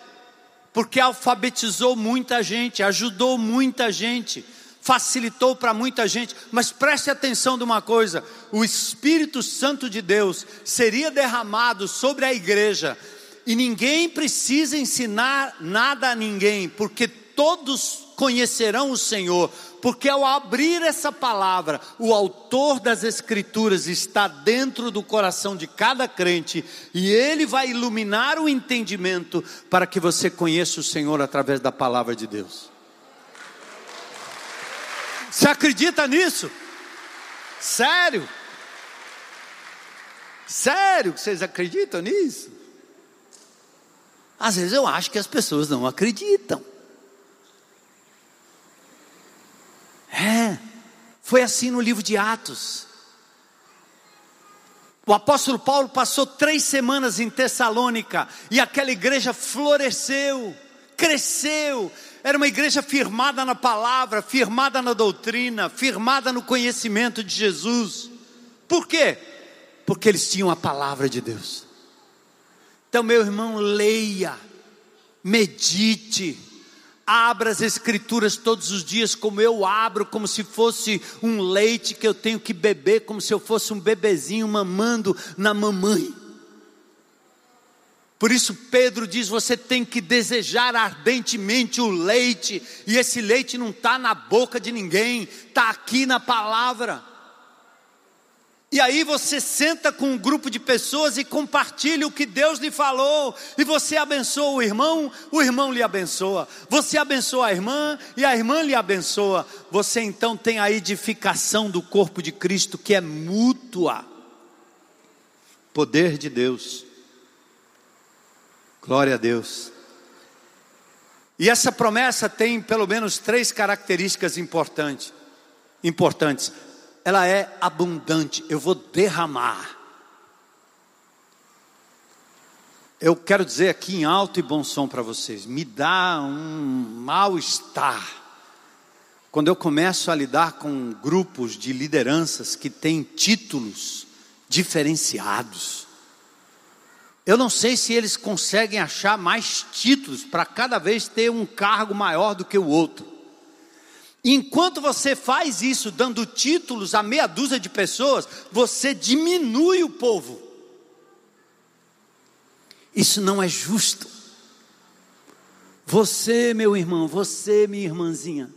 porque alfabetizou muita gente, ajudou muita gente, facilitou para muita gente. Mas preste atenção de uma coisa: o Espírito Santo de Deus seria derramado sobre a igreja, e ninguém precisa ensinar nada a ninguém, porque todos conhecerão o Senhor, porque ao abrir essa palavra, o autor das Escrituras está dentro do coração de cada crente e ele vai iluminar o entendimento para que você conheça o Senhor através da palavra de Deus. Você acredita nisso? Sério? Sério que vocês acreditam nisso? Às vezes eu acho que as pessoas não acreditam. É, foi assim no livro de Atos. O apóstolo Paulo passou três semanas em Tessalônica e aquela igreja floresceu, cresceu. Era uma igreja firmada na palavra, firmada na doutrina, firmada no conhecimento de Jesus. Por quê? Porque eles tinham a palavra de Deus. Então, meu irmão, leia, medite, abra as Escrituras todos os dias, como eu abro, como se fosse um leite que eu tenho que beber, como se eu fosse um bebezinho mamando na mamãe. Por isso Pedro diz: você tem que desejar ardentemente o leite, e esse leite não está na boca de ninguém, está aqui na palavra. E aí você senta com um grupo de pessoas e compartilha o que Deus lhe falou, e você abençoa o irmão, o irmão lhe abençoa. Você abençoa a irmã e a irmã lhe abençoa. Você então tem a edificação do corpo de Cristo que é mútua. Poder de Deus. Glória a Deus. E essa promessa tem pelo menos três características importantes. Importantes. Ela é abundante. Eu vou derramar. Eu quero dizer aqui em alto e bom som para vocês, me dá um mal-estar quando eu começo a lidar com grupos de lideranças que têm títulos diferenciados. Eu não sei se eles conseguem achar mais títulos para cada vez ter um cargo maior do que o outro. Enquanto você faz isso, dando títulos a meia dúzia de pessoas, você diminui o povo. Isso não é justo. Você, meu irmão, você, minha irmãzinha,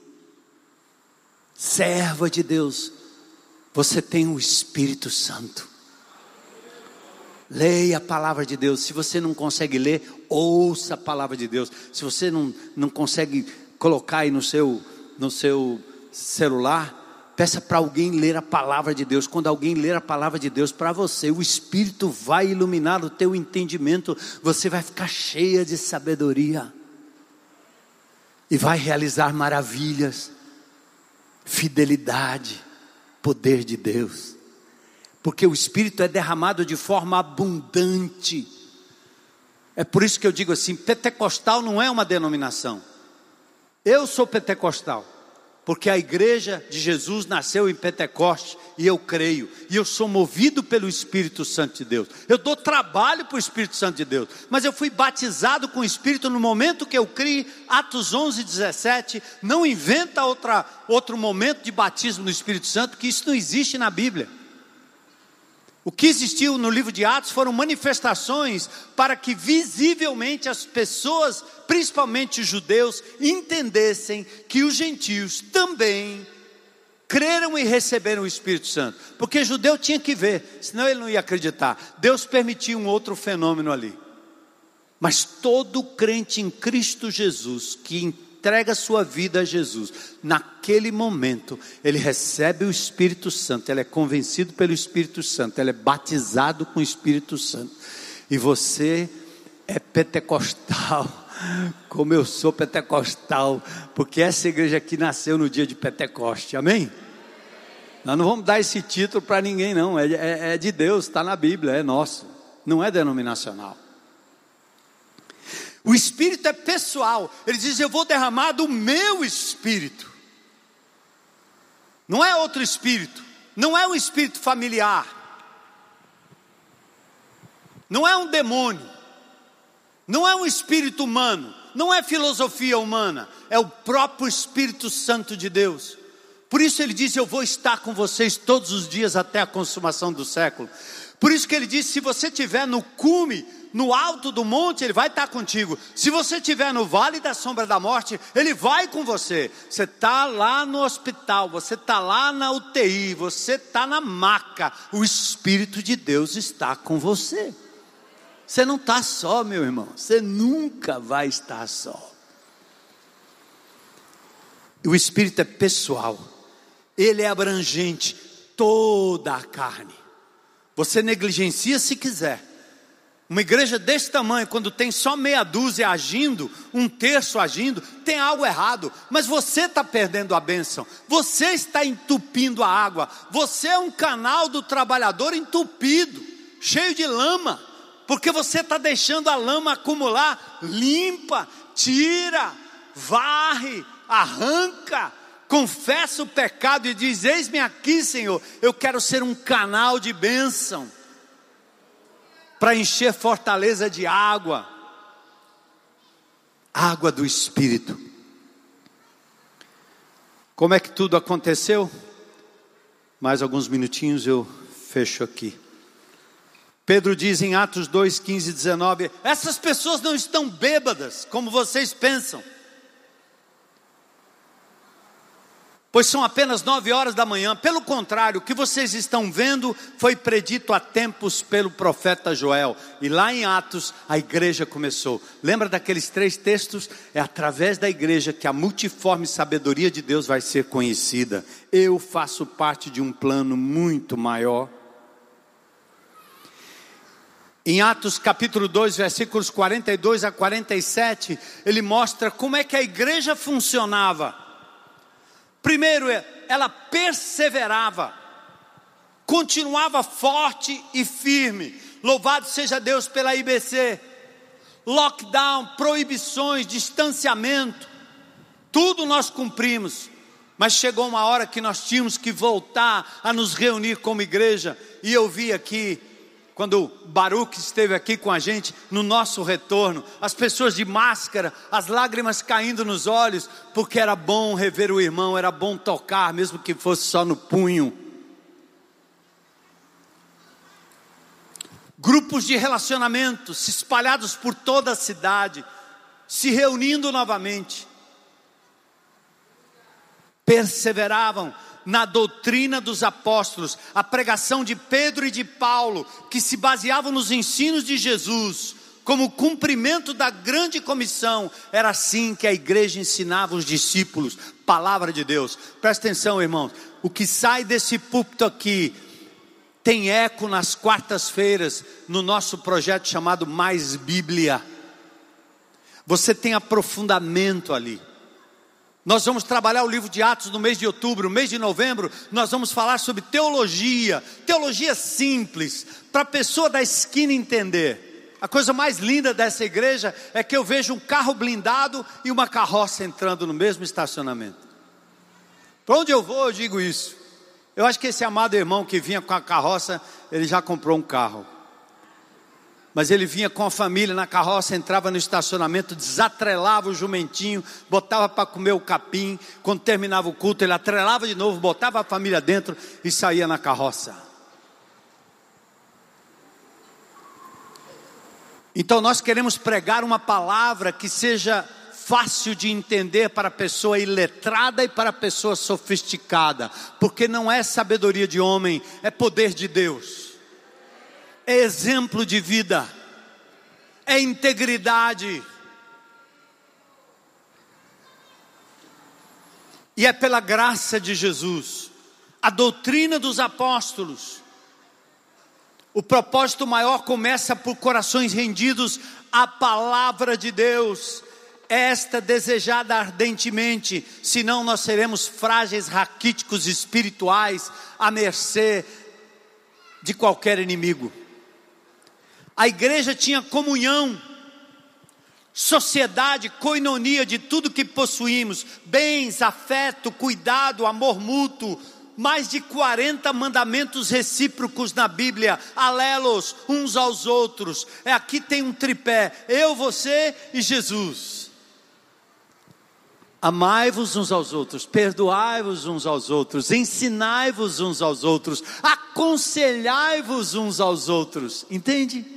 serva de Deus, você tem o Espírito Santo. Leia a palavra de Deus. Se você não consegue ler, ouça a palavra de Deus. Se você não, não consegue colocar aí no seu, no seu celular, peça para alguém ler a palavra de Deus. Quando alguém ler a palavra de Deus para você, o Espírito vai iluminar o teu entendimento. Você vai ficar cheia de sabedoria e vai realizar maravilhas, fidelidade, poder de Deus porque o Espírito é derramado de forma abundante. É por isso que eu digo assim: pentecostal não é uma denominação. Eu sou pentecostal, porque a igreja de Jesus nasceu em Pentecoste e eu creio, e eu sou movido pelo Espírito Santo de Deus. Eu dou trabalho para o Espírito Santo de Deus, mas eu fui batizado com o Espírito no momento que eu criei, Atos 11, 17. Não inventa outra, outro momento de batismo no Espírito Santo, que isso não existe na Bíblia. O que existiu no livro de Atos foram manifestações para que visivelmente as pessoas, principalmente os judeus, entendessem que os gentios também creram e receberam o Espírito Santo. Porque judeu tinha que ver, senão ele não ia acreditar. Deus permitiu um outro fenômeno ali. Mas todo crente em Cristo Jesus que entrega sua vida a Jesus, naquele momento, ele recebe o Espírito Santo, ele é convencido pelo Espírito Santo, ele é batizado com o Espírito Santo. E você é pentecostal, *laughs* como eu sou pentecostal, porque essa igreja aqui nasceu no dia de Pentecoste, amém? Nós não vamos dar esse título para ninguém, não, é, é, é de Deus, está na Bíblia, é nosso, não é denominacional. O Espírito é pessoal. Ele diz: Eu vou derramar do meu Espírito. Não é outro Espírito. Não é um Espírito familiar. Não é um demônio. Não é um Espírito humano. Não é filosofia humana. É o próprio Espírito Santo de Deus. Por isso ele diz: Eu vou estar com vocês todos os dias até a consumação do século. Por isso que ele diz: Se você estiver no cume no alto do monte, Ele vai estar contigo. Se você estiver no vale da sombra da morte, Ele vai com você. Você está lá no hospital, você está lá na UTI, você está na maca. O Espírito de Deus está com você. Você não está só, meu irmão. Você nunca vai estar só. O Espírito é pessoal, ele é abrangente, toda a carne. Você negligencia se quiser, uma igreja desse tamanho, quando tem só meia dúzia agindo, um terço agindo, tem algo errado, mas você está perdendo a bênção, você está entupindo a água, você é um canal do trabalhador entupido, cheio de lama, porque você está deixando a lama acumular. Limpa, tira, varre, arranca, confessa o pecado e diz: Eis-me aqui, Senhor, eu quero ser um canal de bênção para encher fortaleza de água, água do Espírito. Como é que tudo aconteceu? Mais alguns minutinhos eu fecho aqui. Pedro diz em Atos 2, 15 e 19: Essas pessoas não estão bêbadas, como vocês pensam. Pois são apenas nove horas da manhã. Pelo contrário, o que vocês estão vendo foi predito há tempos pelo profeta Joel. E lá em Atos, a igreja começou. Lembra daqueles três textos? É através da igreja que a multiforme sabedoria de Deus vai ser conhecida. Eu faço parte de um plano muito maior. Em Atos capítulo 2, versículos 42 a 47, ele mostra como é que a igreja funcionava. Primeiro, ela perseverava, continuava forte e firme. Louvado seja Deus pela IBC. Lockdown, proibições, distanciamento, tudo nós cumprimos. Mas chegou uma hora que nós tínhamos que voltar a nos reunir como igreja. E eu vi aqui quando Baruch esteve aqui com a gente no nosso retorno, as pessoas de máscara, as lágrimas caindo nos olhos, porque era bom rever o irmão, era bom tocar, mesmo que fosse só no punho. Grupos de relacionamento se espalhados por toda a cidade, se reunindo novamente, perseveravam na doutrina dos apóstolos, a pregação de Pedro e de Paulo, que se baseavam nos ensinos de Jesus, como cumprimento da grande comissão, era assim que a igreja ensinava os discípulos, palavra de Deus. Presta atenção, irmãos, o que sai desse púlpito aqui tem eco nas quartas-feiras no nosso projeto chamado Mais Bíblia. Você tem aprofundamento ali. Nós vamos trabalhar o livro de Atos no mês de outubro, no mês de novembro, nós vamos falar sobre teologia, teologia simples, para a pessoa da esquina entender. A coisa mais linda dessa igreja é que eu vejo um carro blindado e uma carroça entrando no mesmo estacionamento. Para onde eu vou, eu digo isso. Eu acho que esse amado irmão que vinha com a carroça, ele já comprou um carro mas ele vinha com a família na carroça, entrava no estacionamento, desatrelava o jumentinho, botava para comer o capim. Quando terminava o culto, ele atrelava de novo, botava a família dentro e saía na carroça. Então nós queremos pregar uma palavra que seja fácil de entender para a pessoa iletrada e para a pessoa sofisticada, porque não é sabedoria de homem, é poder de Deus é exemplo de vida, é integridade. E é pela graça de Jesus, a doutrina dos apóstolos. O propósito maior começa por corações rendidos à palavra de Deus, esta desejada ardentemente, senão nós seremos frágeis, raquíticos espirituais, à mercê de qualquer inimigo. A igreja tinha comunhão, sociedade, coinonia de tudo que possuímos: bens, afeto, cuidado, amor mútuo. Mais de 40 mandamentos recíprocos na Bíblia, alelos uns aos outros. É aqui tem um tripé: eu, você e Jesus. Amai-vos uns aos outros, perdoai-vos uns aos outros, ensinai-vos uns aos outros, aconselhai-vos uns aos outros. Entende?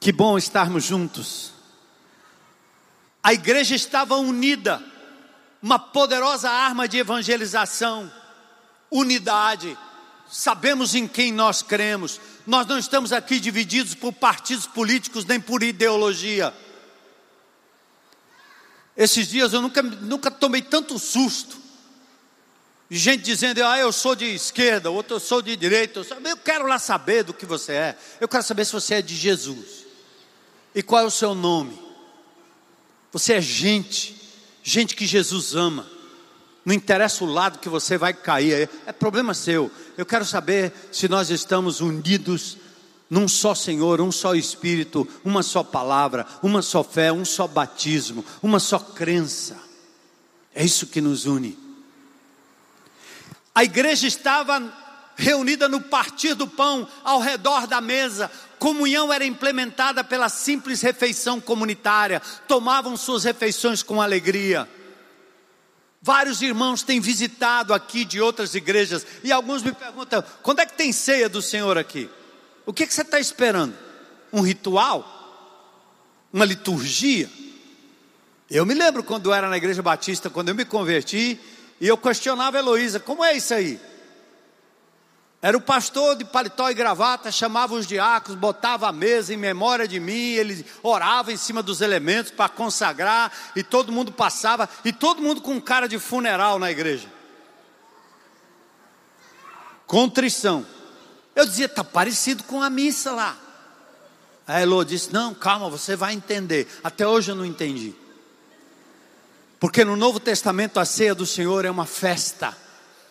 Que bom estarmos juntos. A igreja estava unida, uma poderosa arma de evangelização, unidade. Sabemos em quem nós cremos. Nós não estamos aqui divididos por partidos políticos nem por ideologia. Esses dias eu nunca, nunca tomei tanto susto. Gente dizendo, ah, eu sou de esquerda, outro eu sou de direita. Eu, eu quero lá saber do que você é. Eu quero saber se você é de Jesus. E qual é o seu nome? Você é gente, gente que Jesus ama. Não interessa o lado que você vai cair, é problema seu. Eu quero saber se nós estamos unidos num só Senhor, um só Espírito, uma só palavra, uma só fé, um só batismo, uma só crença. É isso que nos une. A igreja estava reunida no partir do pão, ao redor da mesa. Comunhão era implementada pela simples refeição comunitária. Tomavam suas refeições com alegria. Vários irmãos têm visitado aqui de outras igrejas e alguns me perguntam: quando é que tem ceia do Senhor aqui? O que, que você está esperando? Um ritual? Uma liturgia? Eu me lembro quando era na igreja batista, quando eu me converti, e eu questionava a Heloísa: como é isso aí? Era o pastor de paletó e gravata, chamava os diáconos, botava a mesa em memória de mim, ele orava em cima dos elementos para consagrar, e todo mundo passava, e todo mundo com cara de funeral na igreja. Contrição. Eu dizia, está parecido com a missa lá. A Elo disse: Não, calma, você vai entender. Até hoje eu não entendi. Porque no Novo Testamento a ceia do Senhor é uma festa,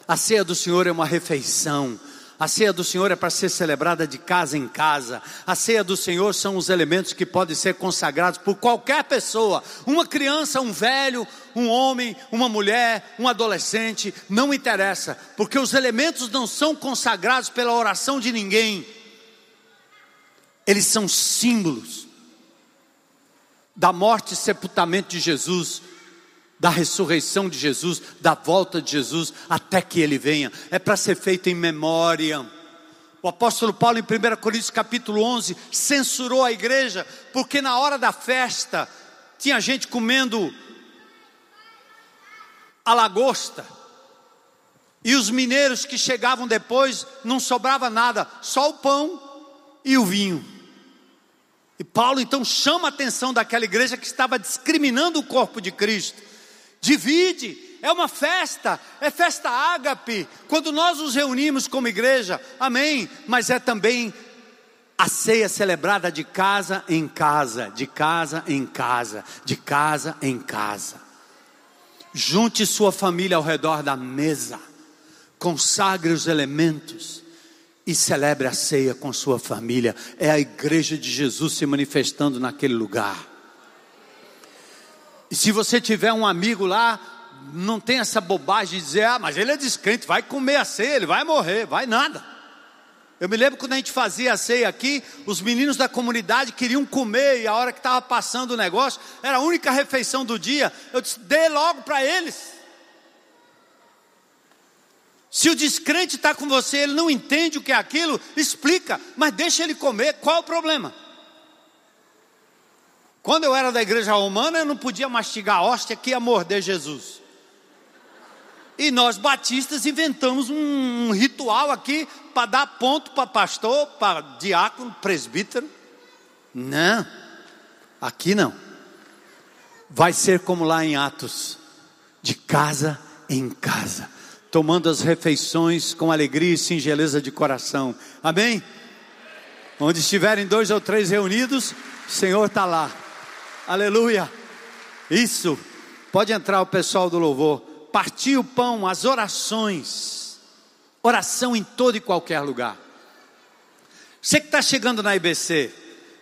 a ceia do Senhor é uma refeição, a ceia do Senhor é para ser celebrada de casa em casa. A ceia do Senhor são os elementos que podem ser consagrados por qualquer pessoa, uma criança, um velho, um homem, uma mulher, um adolescente, não interessa, porque os elementos não são consagrados pela oração de ninguém. Eles são símbolos da morte e sepultamento de Jesus, da ressurreição de Jesus, da volta de Jesus, até que ele venha. É para ser feito em memória. O apóstolo Paulo, em 1 Coríntios capítulo 11, censurou a igreja, porque na hora da festa, tinha gente comendo a lagosta, e os mineiros que chegavam depois, não sobrava nada, só o pão e o vinho. E Paulo então chama a atenção daquela igreja que estava discriminando o corpo de Cristo divide, é uma festa, é festa ágape, quando nós nos reunimos como igreja, amém, mas é também a ceia celebrada de casa em casa, de casa em casa, de casa em casa. Junte sua família ao redor da mesa, consagre os elementos e celebre a ceia com sua família. É a igreja de Jesus se manifestando naquele lugar. E se você tiver um amigo lá, não tem essa bobagem de dizer, ah, mas ele é descrente, vai comer a ceia, ele vai morrer, vai nada. Eu me lembro quando a gente fazia a ceia aqui, os meninos da comunidade queriam comer e a hora que estava passando o negócio, era a única refeição do dia. Eu disse, dê logo para eles. Se o descrente está com você, ele não entende o que é aquilo, explica, mas deixa ele comer, qual é o problema? Quando eu era da igreja romana, eu não podia mastigar a hóstia que ia morder Jesus. E nós batistas inventamos um, um ritual aqui para dar ponto para pastor, para diácono, presbítero. Não, aqui não. Vai ser como lá em Atos, de casa em casa, tomando as refeições com alegria e singeleza de coração. Amém? Onde estiverem dois ou três reunidos, o Senhor está lá. Aleluia. Isso. Pode entrar o pessoal do louvor. Partir o pão, as orações. Oração em todo e qualquer lugar. Você que está chegando na IBC,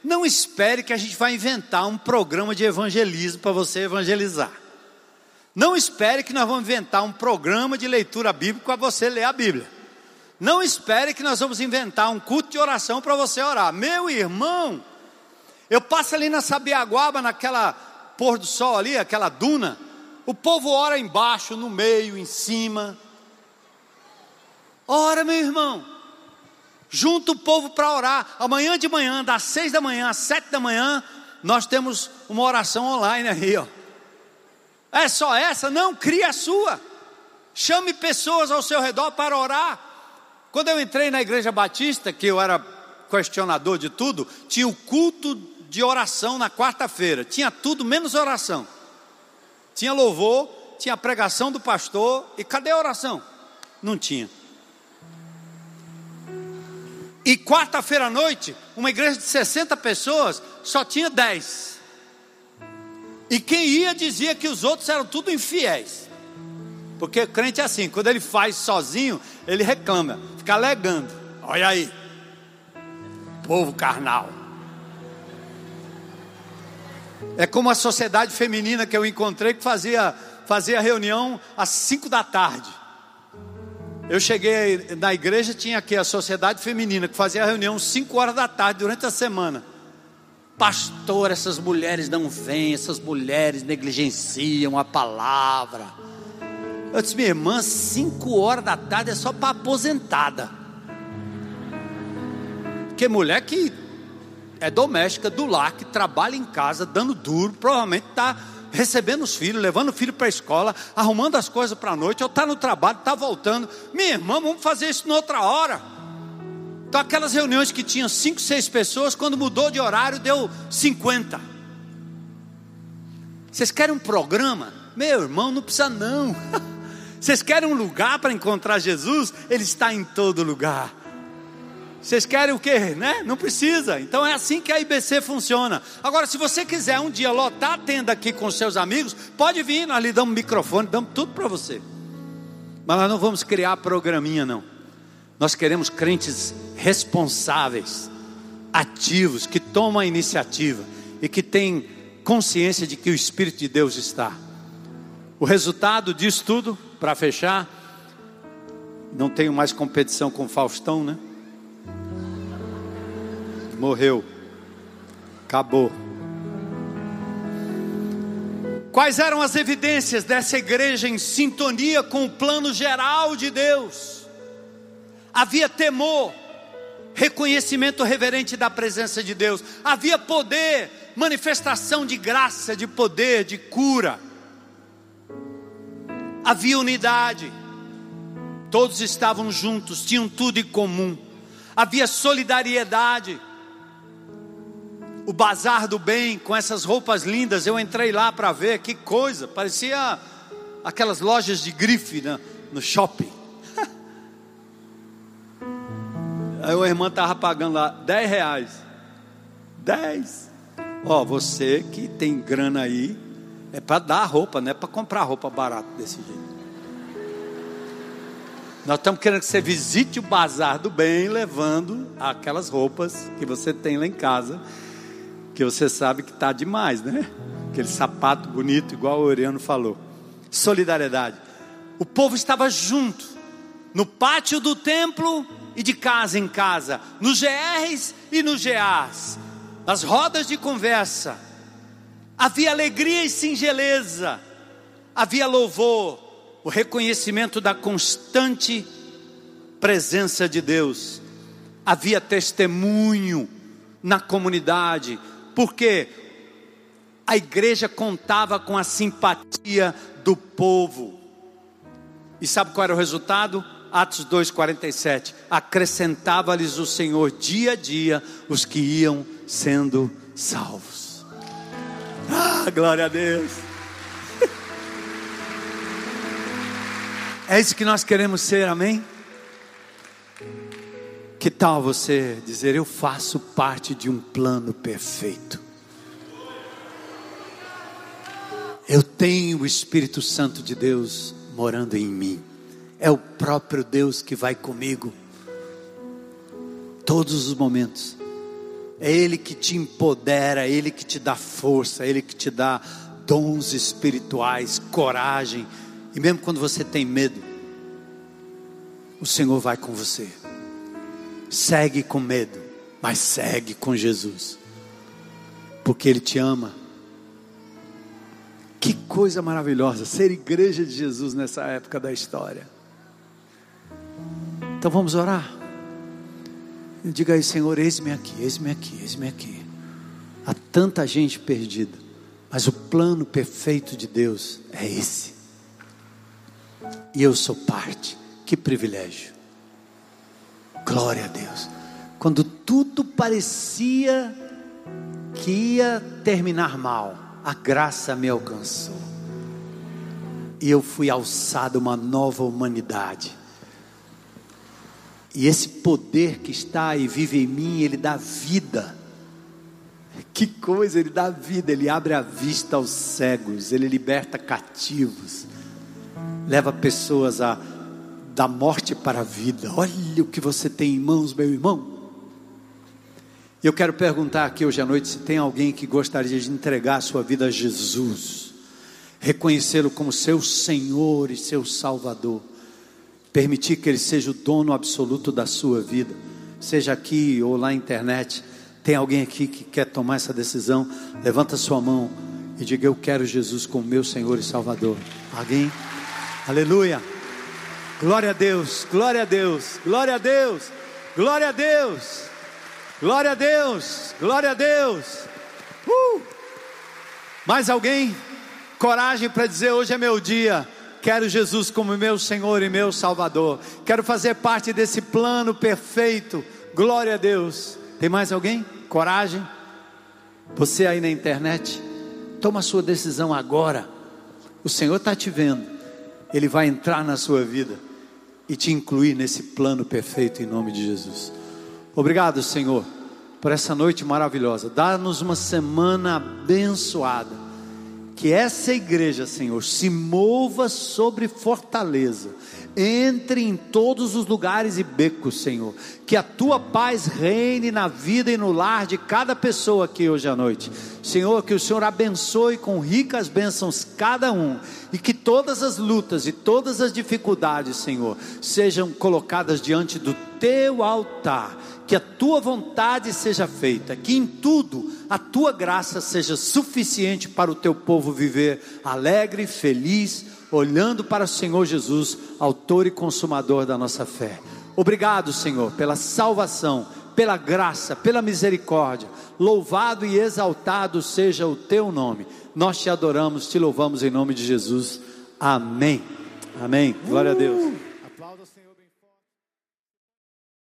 não espere que a gente vai inventar um programa de evangelismo para você evangelizar. Não espere que nós vamos inventar um programa de leitura bíblica para você ler a Bíblia. Não espere que nós vamos inventar um culto de oração para você orar. Meu irmão, eu passo ali na Sabiaguaba, naquela pôr do sol ali, aquela duna. O povo ora embaixo, no meio, em cima. Ora, meu irmão. Junta o povo para orar. Amanhã de manhã, das seis da manhã às sete da manhã, nós temos uma oração online aí, ó. É só essa? Não, cria a sua. Chame pessoas ao seu redor para orar. Quando eu entrei na igreja batista, que eu era questionador de tudo, tinha o culto de oração na quarta-feira. Tinha tudo menos oração. Tinha louvor, tinha pregação do pastor. E cadê a oração? Não tinha. E quarta-feira à noite, uma igreja de 60 pessoas, só tinha 10. E quem ia dizia que os outros eram tudo infiéis. Porque crente é assim, quando ele faz sozinho, ele reclama, fica alegando. Olha aí, povo carnal. É como a sociedade feminina que eu encontrei que fazia, fazia reunião às 5 da tarde. Eu cheguei na igreja, tinha aqui a sociedade feminina que fazia reunião às 5 horas da tarde durante a semana. Pastor, essas mulheres não vêm, essas mulheres negligenciam a palavra. Eu disse, minha irmã, 5 horas da tarde é só para aposentada. Porque mulher que é doméstica do lar, que trabalha em casa, dando duro, provavelmente está recebendo os filhos, levando o filho para a escola, arrumando as coisas para a noite, ou está no trabalho, está voltando. Minha irmã, vamos fazer isso noutra hora. Então, aquelas reuniões que tinham cinco, seis pessoas, quando mudou de horário, deu 50. Vocês querem um programa? Meu irmão, não precisa não. *laughs* Vocês querem um lugar para encontrar Jesus? Ele está em todo lugar. Vocês querem o quê, né? Não precisa. Então é assim que a IBC funciona. Agora, se você quiser um dia lotar a tenda aqui com seus amigos, pode vir, nós lhe damos microfone, damos tudo para você. Mas nós não vamos criar programinha, não. Nós queremos crentes responsáveis, ativos, que tomam a iniciativa e que têm consciência de que o Espírito de Deus está. O resultado disso tudo, para fechar, não tenho mais competição com Faustão, né? Morreu. Acabou. Quais eram as evidências dessa igreja em sintonia com o plano geral de Deus? Havia temor, reconhecimento reverente da presença de Deus, havia poder, manifestação de graça, de poder, de cura, havia unidade, todos estavam juntos, tinham tudo em comum, havia solidariedade, o bazar do bem com essas roupas lindas. Eu entrei lá para ver que coisa, parecia aquelas lojas de grife né, no shopping. *laughs* Aí a irmã estava pagando lá 10 reais. 10. Ó, você que tem grana aí, é para dar roupa, não é para comprar roupa barata desse jeito. Nós estamos querendo que você visite o bazar do bem, levando aquelas roupas que você tem lá em casa que você sabe que está demais, né? Aquele sapato bonito, igual o Oriano falou. Solidariedade. O povo estava junto, no pátio do templo e de casa em casa, nos GRs e nos GAs, nas rodas de conversa. Havia alegria e singeleza, havia louvor, o reconhecimento da constante presença de Deus, havia testemunho na comunidade, porque a igreja contava com a simpatia do povo. E sabe qual era o resultado? Atos 2,47: acrescentava-lhes o Senhor dia a dia os que iam sendo salvos. Ah, glória a Deus! *laughs* É isso que nós queremos ser, amém? Que tal você dizer: Eu faço parte de um plano perfeito? Eu tenho o Espírito Santo de Deus morando em mim. É o próprio Deus que vai comigo todos os momentos. É Ele que te empodera, é Ele que te dá força, é Ele que te dá dons espirituais, coragem. E mesmo quando você tem medo, o Senhor vai com você. Segue com medo, mas segue com Jesus, porque Ele te ama. Que coisa maravilhosa ser igreja de Jesus nessa época da história. Então vamos orar. Diga aí, Senhor, eis-me aqui, eis-me aqui, eis-me aqui. Há tanta gente perdida, mas o plano perfeito de Deus é esse. E eu sou parte. Que privilégio. Glória a Deus. Quando tudo parecia que ia terminar mal, a graça me alcançou. E eu fui alçado uma nova humanidade. E esse poder que está e vive em mim, ele dá vida. Que coisa, ele dá vida, ele abre a vista aos cegos, ele liberta cativos. leva pessoas a da morte para a vida. Olha o que você tem em mãos, meu irmão. Eu quero perguntar aqui hoje à noite se tem alguém que gostaria de entregar a sua vida a Jesus, reconhecê-lo como seu Senhor e seu Salvador, permitir que Ele seja o dono absoluto da sua vida, seja aqui ou lá na internet. Tem alguém aqui que quer tomar essa decisão? Levanta sua mão e diga: Eu quero Jesus como meu Senhor e Salvador. Alguém? Aleluia. Glória a Deus, glória a Deus, glória a Deus, glória a Deus. Glória a Deus, glória a Deus. Uh! Mais alguém? Coragem para dizer: hoje é meu dia. Quero Jesus como meu Senhor e meu Salvador. Quero fazer parte desse plano perfeito. Glória a Deus. Tem mais alguém? Coragem? Você aí na internet, toma a sua decisão agora. O Senhor está te vendo. Ele vai entrar na sua vida e te incluir nesse plano perfeito em nome de Jesus. Obrigado, Senhor, por essa noite maravilhosa. Dá-nos uma semana abençoada. Que essa igreja, Senhor, se mova sobre fortaleza. Entre em todos os lugares e becos, Senhor. Que a tua paz reine na vida e no lar de cada pessoa aqui hoje à noite. Senhor, que o Senhor abençoe com ricas bênçãos cada um. E que todas as lutas e todas as dificuldades, Senhor, sejam colocadas diante do teu altar que a tua vontade seja feita, que em tudo a tua graça seja suficiente para o teu povo viver alegre, feliz, olhando para o Senhor Jesus, autor e consumador da nossa fé. Obrigado, Senhor, pela salvação, pela graça, pela misericórdia. Louvado e exaltado seja o teu nome. Nós te adoramos, te louvamos em nome de Jesus. Amém. Amém. Glória a Deus.